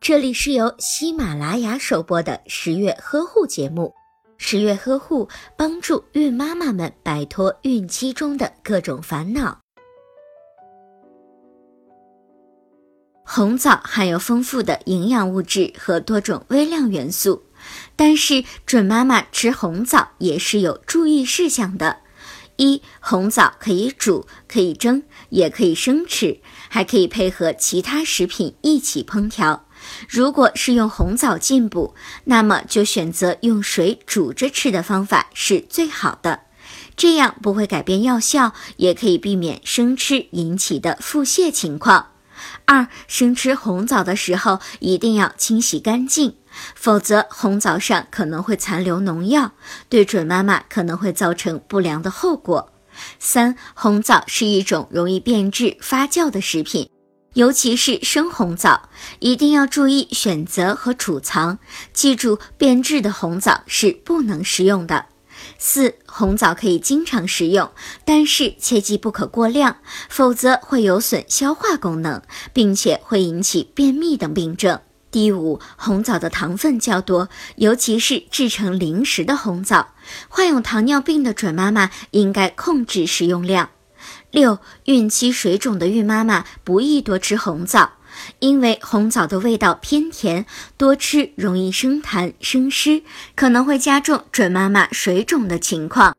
这里是由喜马拉雅首播的十月呵护节目。十月呵护帮助孕妈妈们摆脱孕期中的各种烦恼。红枣含有丰富的营养物质和多种微量元素，但是准妈妈吃红枣也是有注意事项的。一红枣可以煮，可以蒸，也可以生吃，还可以配合其他食品一起烹调。如果是用红枣进补，那么就选择用水煮着吃的方法是最好的，这样不会改变药效，也可以避免生吃引起的腹泻情况。二生吃红枣的时候一定要清洗干净。否则，红枣上可能会残留农药，对准妈妈可能会造成不良的后果。三、红枣是一种容易变质发酵的食品，尤其是生红枣，一定要注意选择和储藏。记住，变质的红枣是不能食用的。四、红枣可以经常食用，但是切记不可过量，否则会有损消化功能，并且会引起便秘等病症。第五，红枣的糖分较多，尤其是制成零食的红枣。患有糖尿病的准妈妈应该控制食用量。六，孕期水肿的孕妈妈不宜多吃红枣，因为红枣的味道偏甜，多吃容易生痰生湿，可能会加重准妈妈水肿的情况。